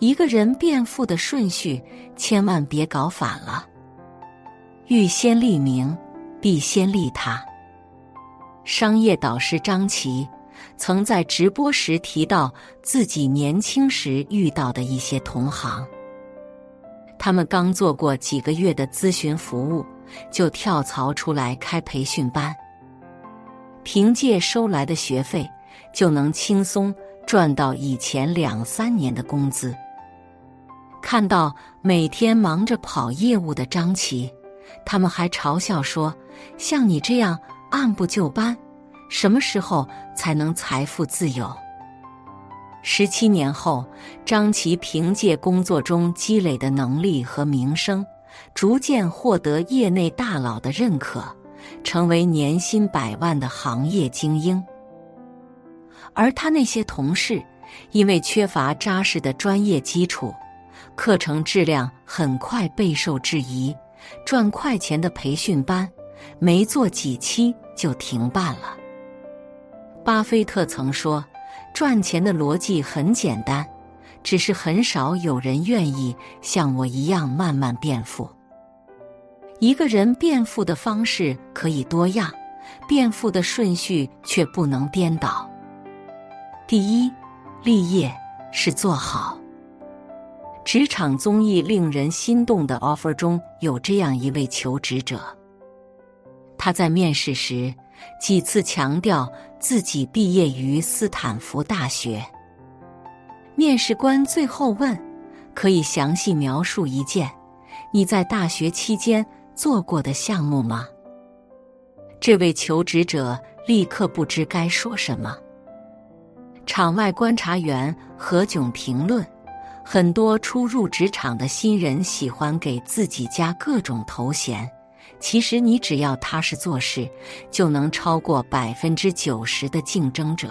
一个人变富的顺序，千万别搞反了。欲先立名，必先利他。商业导师张琪曾在直播时提到自己年轻时遇到的一些同行，他们刚做过几个月的咨询服务，就跳槽出来开培训班，凭借收来的学费，就能轻松赚到以前两三年的工资。看到每天忙着跑业务的张琪，他们还嘲笑说：“像你这样按部就班，什么时候才能财富自由？”十七年后，张琪凭借工作中积累的能力和名声，逐渐获得业内大佬的认可，成为年薪百万的行业精英。而他那些同事，因为缺乏扎实的专业基础。课程质量很快备受质疑，赚快钱的培训班没做几期就停办了。巴菲特曾说：“赚钱的逻辑很简单，只是很少有人愿意像我一样慢慢变富。”一个人变富的方式可以多样，变富的顺序却不能颠倒。第一，立业是做好。职场综艺令人心动的 offer 中有这样一位求职者，他在面试时几次强调自己毕业于斯坦福大学。面试官最后问：“可以详细描述一件你在大学期间做过的项目吗？”这位求职者立刻不知该说什么。场外观察员何炅评论。很多初入职场的新人喜欢给自己加各种头衔，其实你只要踏实做事，就能超过百分之九十的竞争者。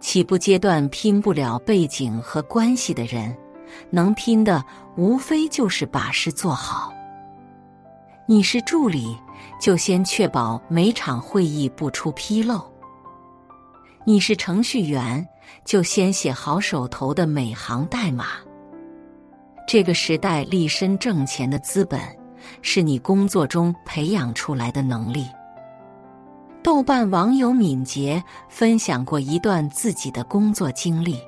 起步阶段拼不了背景和关系的人，能拼的无非就是把事做好。你是助理，就先确保每场会议不出纰漏；你是程序员。就先写好手头的每行代码。这个时代立身挣钱的资本，是你工作中培养出来的能力。豆瓣网友敏捷分享过一段自己的工作经历。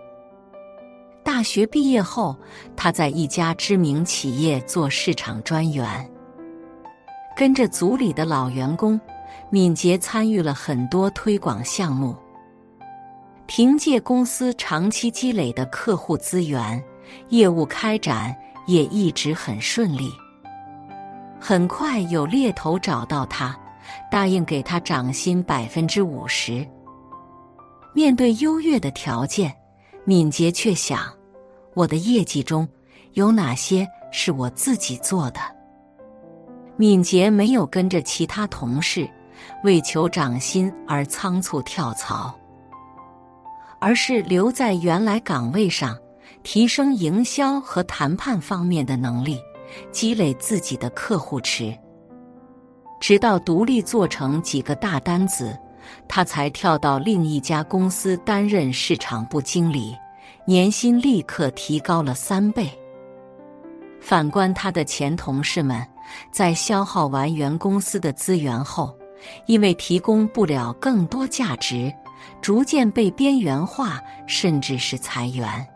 大学毕业后，他在一家知名企业做市场专员，跟着组里的老员工，敏捷参与了很多推广项目。凭借公司长期积累的客户资源，业务开展也一直很顺利。很快有猎头找到他，答应给他涨薪百分之五十。面对优越的条件，敏捷却想：我的业绩中有哪些是我自己做的？敏捷没有跟着其他同事为求涨薪而仓促跳槽。而是留在原来岗位上，提升营销和谈判方面的能力，积累自己的客户池。直到独立做成几个大单子，他才跳到另一家公司担任市场部经理，年薪立刻提高了三倍。反观他的前同事们，在消耗完原公司的资源后，因为提供不了更多价值。逐渐被边缘化，甚至是裁员。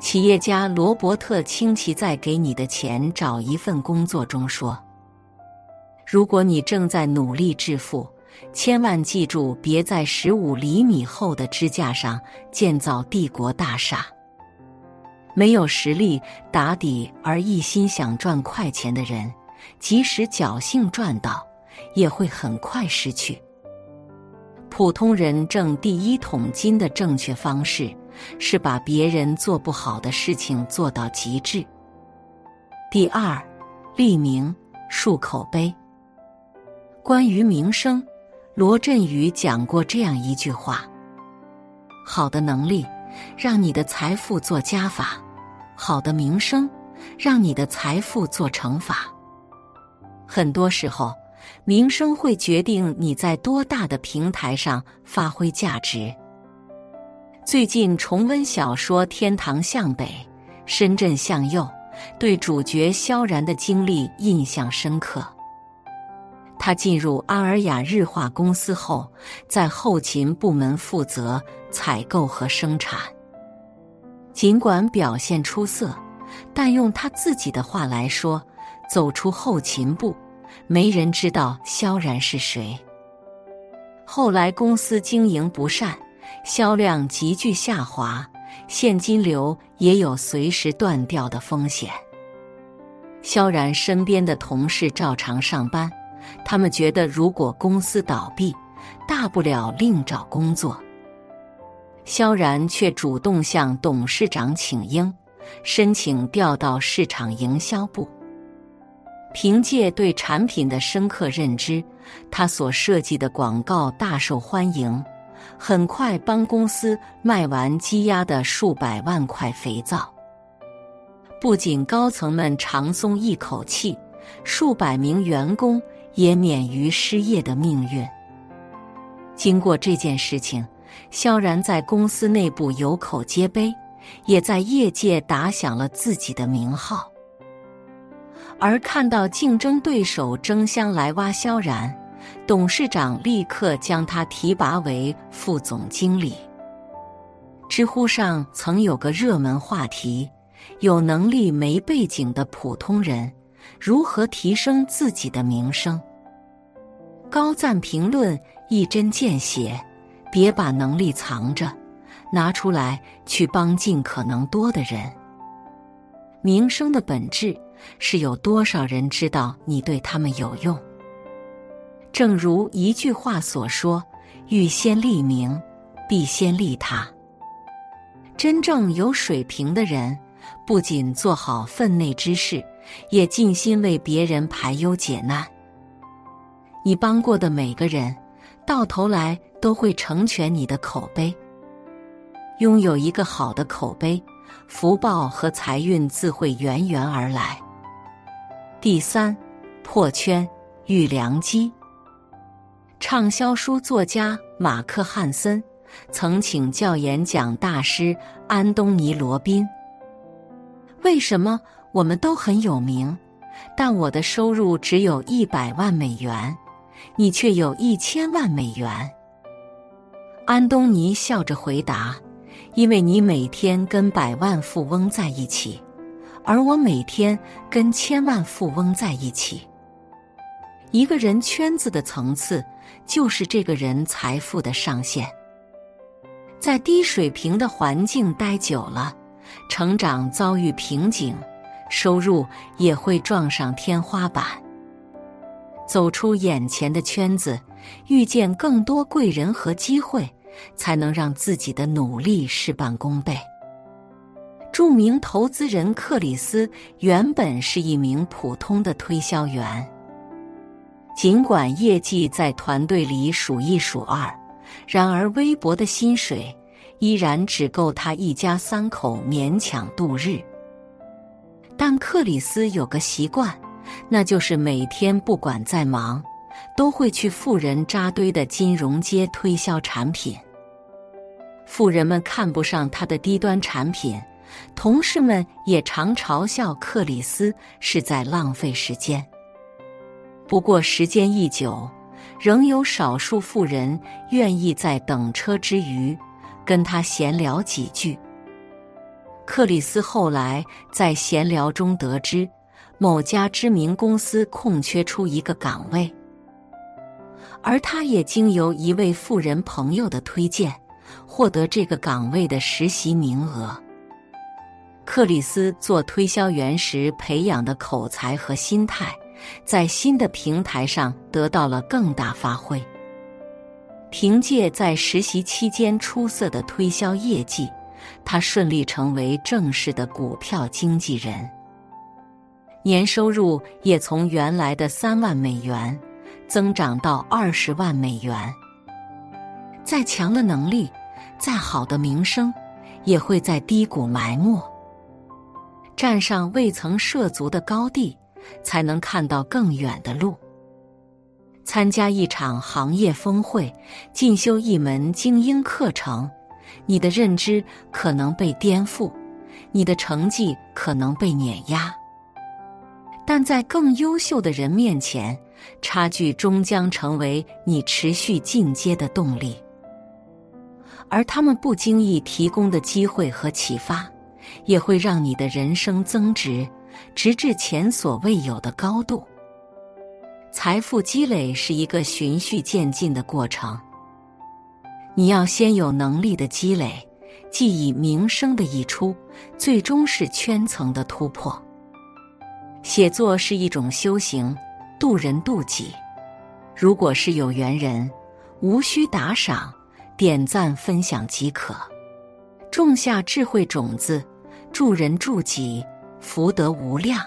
企业家罗伯特清崎在《给你的钱找一份工作》中说：“如果你正在努力致富，千万记住，别在十五厘米厚的支架上建造帝国大厦。没有实力打底而一心想赚快钱的人，即使侥幸赚到，也会很快失去。”普通人挣第一桶金的正确方式，是把别人做不好的事情做到极致。第二，立名树口碑。关于名声，罗振宇讲过这样一句话：好的能力让你的财富做加法，好的名声让你的财富做乘法。很多时候。名声会决定你在多大的平台上发挥价值。最近重温小说《天堂向北，深圳向右》，对主角萧然的经历印象深刻。他进入阿尔雅日化公司后，在后勤部门负责采购和生产。尽管表现出色，但用他自己的话来说，走出后勤部，没人知道萧然是谁。后来公司经营不善。销量急剧下滑，现金流也有随时断掉的风险。萧然身边的同事照常上班，他们觉得如果公司倒闭，大不了另找工作。萧然却主动向董事长请缨，申请调到市场营销部。凭借对产品的深刻认知，他所设计的广告大受欢迎。很快帮公司卖完积压的数百万块肥皂，不仅高层们长松一口气，数百名员工也免于失业的命运。经过这件事情，萧然在公司内部有口皆碑，也在业界打响了自己的名号。而看到竞争对手争相来挖萧然。董事长立刻将他提拔为副总经理。知乎上曾有个热门话题：有能力没背景的普通人如何提升自己的名声？高赞评论一针见血：别把能力藏着，拿出来去帮尽可能多的人。名声的本质是有多少人知道你对他们有用。正如一句话所说：“欲先利民，必先利他。”真正有水平的人，不仅做好分内之事，也尽心为别人排忧解难。你帮过的每个人，到头来都会成全你的口碑。拥有一个好的口碑，福报和财运自会源源而来。第三，破圈遇良机。畅销书作家马克·汉森曾请教演讲大师安东尼·罗宾：“为什么我们都很有名，但我的收入只有一百万美元，你却有一千万美元？”安东尼笑着回答：“因为你每天跟百万富翁在一起，而我每天跟千万富翁在一起。一个人圈子的层次。”就是这个人财富的上限。在低水平的环境待久了，成长遭遇瓶颈，收入也会撞上天花板。走出眼前的圈子，遇见更多贵人和机会，才能让自己的努力事半功倍。著名投资人克里斯原本是一名普通的推销员。尽管业绩在团队里数一数二，然而微薄的薪水依然只够他一家三口勉强度日。但克里斯有个习惯，那就是每天不管再忙，都会去富人扎堆的金融街推销产品。富人们看不上他的低端产品，同事们也常嘲笑克里斯是在浪费时间。不过时间一久，仍有少数富人愿意在等车之余跟他闲聊几句。克里斯后来在闲聊中得知，某家知名公司空缺出一个岗位，而他也经由一位富人朋友的推荐，获得这个岗位的实习名额。克里斯做推销员时培养的口才和心态。在新的平台上得到了更大发挥。凭借在实习期间出色的推销业绩，他顺利成为正式的股票经纪人，年收入也从原来的三万美元增长到二十万美元。再强的能力，再好的名声，也会在低谷埋没。站上未曾涉足的高地。才能看到更远的路。参加一场行业峰会，进修一门精英课程，你的认知可能被颠覆，你的成绩可能被碾压。但在更优秀的人面前，差距终将成为你持续进阶的动力。而他们不经意提供的机会和启发，也会让你的人生增值，直至前所未有的高度。财富积累是一个循序渐进的过程，你要先有能力的积累，既以名声的溢出，最终是圈层的突破。写作是一种修行，渡人渡己。如果是有缘人，无需打赏、点赞、分享即可。种下智慧种子，助人助己，福德无量。